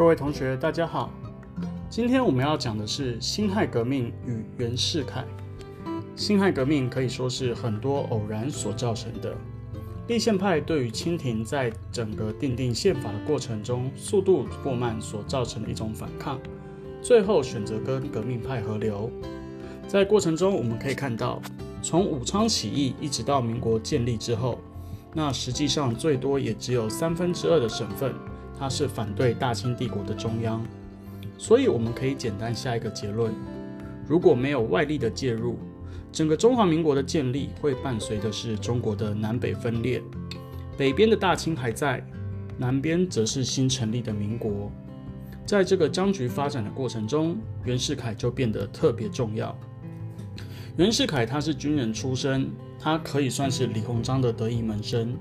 各位同学，大家好。今天我们要讲的是辛亥革命与袁世凯。辛亥革命可以说是很多偶然所造成的。立宪派对于清廷在整个订定宪法的过程中速度过慢所造成的一种反抗，最后选择跟革命派合流。在过程中，我们可以看到，从武昌起义一直到民国建立之后，那实际上最多也只有三分之二的省份。它是反对大清帝国的中央，所以我们可以简单下一个结论：如果没有外力的介入，整个中华民国的建立会伴随的是中国的南北分裂。北边的大清还在，南边则是新成立的民国。在这个僵局发展的过程中，袁世凯就变得特别重要。袁世凯他是军人出身，他可以算是李鸿章的得意门生。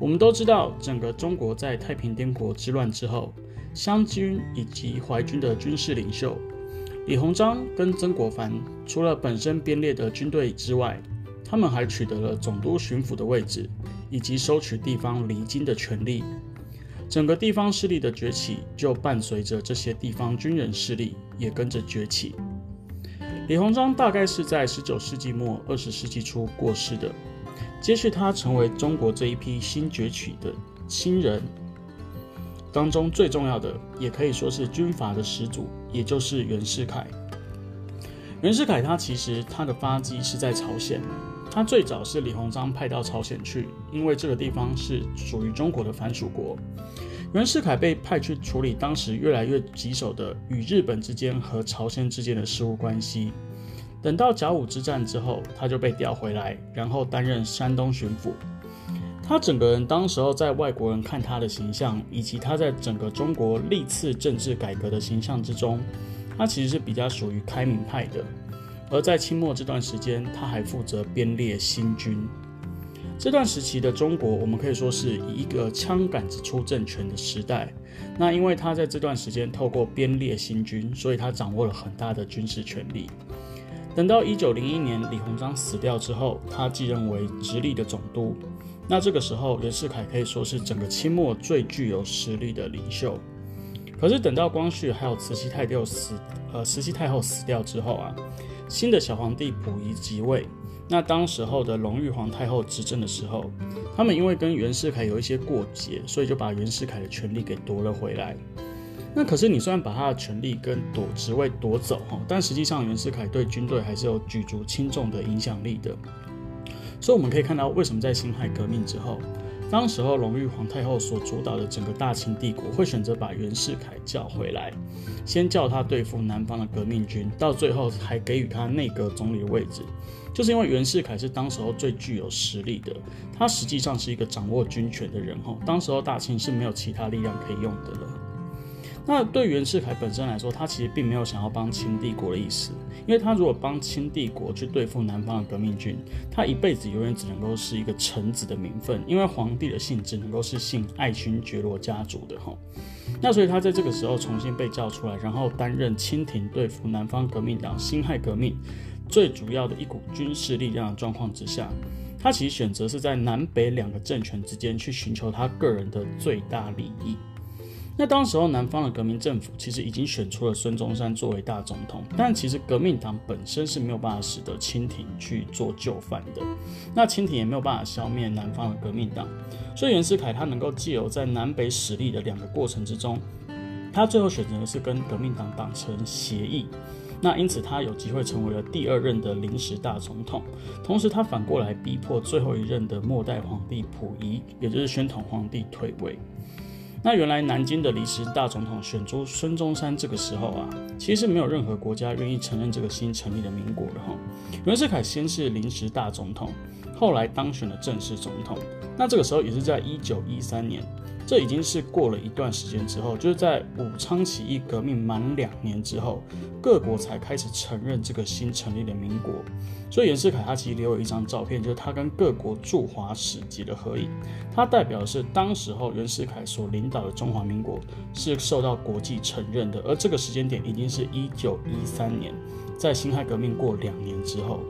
我们都知道，整个中国在太平天国之乱之后，湘军以及淮军的军事领袖李鸿章跟曾国藩，除了本身编列的军队之外，他们还取得了总督巡抚的位置，以及收取地方离京的权利。整个地方势力的崛起，就伴随着这些地方军人势力也跟着崛起。李鸿章大概是在十九世纪末二十世纪初过世的。接续他成为中国这一批新崛起的新人当中最重要的，也可以说是军阀的始祖，也就是袁世凯。袁世凯他其实他的发迹是在朝鲜，他最早是李鸿章派到朝鲜去，因为这个地方是属于中国的藩属国。袁世凯被派去处理当时越来越棘手的与日本之间和朝鲜之间的事务关系。等到甲午之战之后，他就被调回来，然后担任山东巡抚。他整个人当时候在外国人看他的形象，以及他在整个中国历次政治改革的形象之中，他其实是比较属于开明派的。而在清末这段时间，他还负责编列新军。这段时期的中国，我们可以说是以一个枪杆子出政权的时代。那因为他在这段时间透过编列新军，所以他掌握了很大的军事权力。等到一九零一年李鸿章死掉之后，他继任为直隶的总督。那这个时候，袁世凯可以说是整个清末最具有实力的领袖。可是等到光绪还有慈禧太后死，呃，慈禧太后死掉之后啊，新的小皇帝溥仪即位。那当时候的隆裕皇太后执政的时候，他们因为跟袁世凯有一些过节，所以就把袁世凯的权力给夺了回来。那可是你虽然把他的权力跟夺职位夺走哈，但实际上袁世凯对军队还是有举足轻重的影响力的。所以我们可以看到，为什么在辛亥革命之后，当时候隆裕皇太后所主导的整个大清帝国会选择把袁世凯叫回来，先叫他对付南方的革命军，到最后还给予他内阁总理的位置，就是因为袁世凯是当时候最具有实力的，他实际上是一个掌握军权的人哈。当时候大清是没有其他力量可以用的了。那对袁世凯本身来说，他其实并没有想要帮清帝国的意思，因为他如果帮清帝国去对付南方的革命军，他一辈子永远只能够是一个臣子的名分，因为皇帝的姓只能够是姓爱新觉罗家族的哈。那所以他在这个时候重新被叫出来，然后担任清廷对付南方革命党辛亥革命最主要的一股军事力量的状况之下，他其实选择是在南北两个政权之间去寻求他个人的最大利益。那当时候南方的革命政府其实已经选出了孙中山作为大总统，但其实革命党本身是没有办法使得清廷去做就范的，那清廷也没有办法消灭南方的革命党，所以袁世凯他能够借由在南北实力的两个过程之中，他最后选择的是跟革命党党成协议，那因此他有机会成为了第二任的临时大总统，同时他反过来逼迫最后一任的末代皇帝溥仪，也就是宣统皇帝退位。那原来南京的临时大总统选出孙中山，这个时候啊，其实没有任何国家愿意承认这个新成立的民国的哈。袁世凯先是临时大总统，后来当选了正式总统。那这个时候也是在一九一三年。这已经是过了一段时间之后，就是在武昌起义革命满两年之后，各国才开始承认这个新成立的民国。所以袁世凯他其实留有一张照片，就是他跟各国驻华使节的合影，它代表的是当时候袁世凯所领导的中华民国是受到国际承认的。而这个时间点已经是一九一三年，在辛亥革命过两年之后。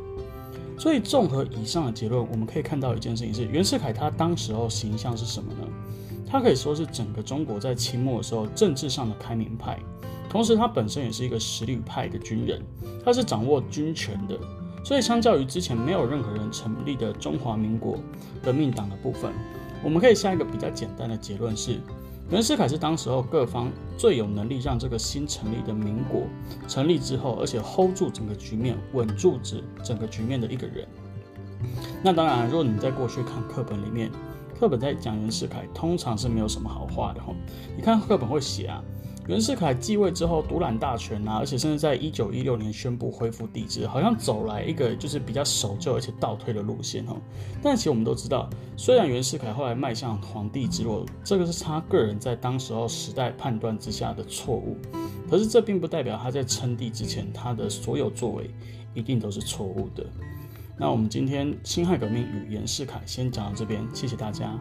所以综合以上的结论，我们可以看到一件事情是，袁世凯他当时候形象是什么呢？他可以说是整个中国在清末的时候政治上的开明派，同时他本身也是一个实力派的军人，他是掌握军权的。所以，相较于之前没有任何人成立的中华民国革命党的部分，我们可以下一个比较简单的结论是：袁世凯是当时候各方最有能力让这个新成立的民国成立之后，而且 hold 住整个局面、稳住整整个局面的一个人。那当然，如果你在过去看课本里面，课本在讲袁世凯，通常是没有什么好话的哈。你看课本会写啊。袁世凯继位之后独揽大权啊，而且甚至在一九一六年宣布恢复帝制，好像走来一个就是比较守旧而且倒退的路线哦。但其实我们都知道，虽然袁世凯后来迈向皇帝之路，这个是他个人在当时候时代判断之下的错误，可是这并不代表他在称帝之前他的所有作为一定都是错误的。那我们今天辛亥革命与袁世凯先讲到这边，谢谢大家。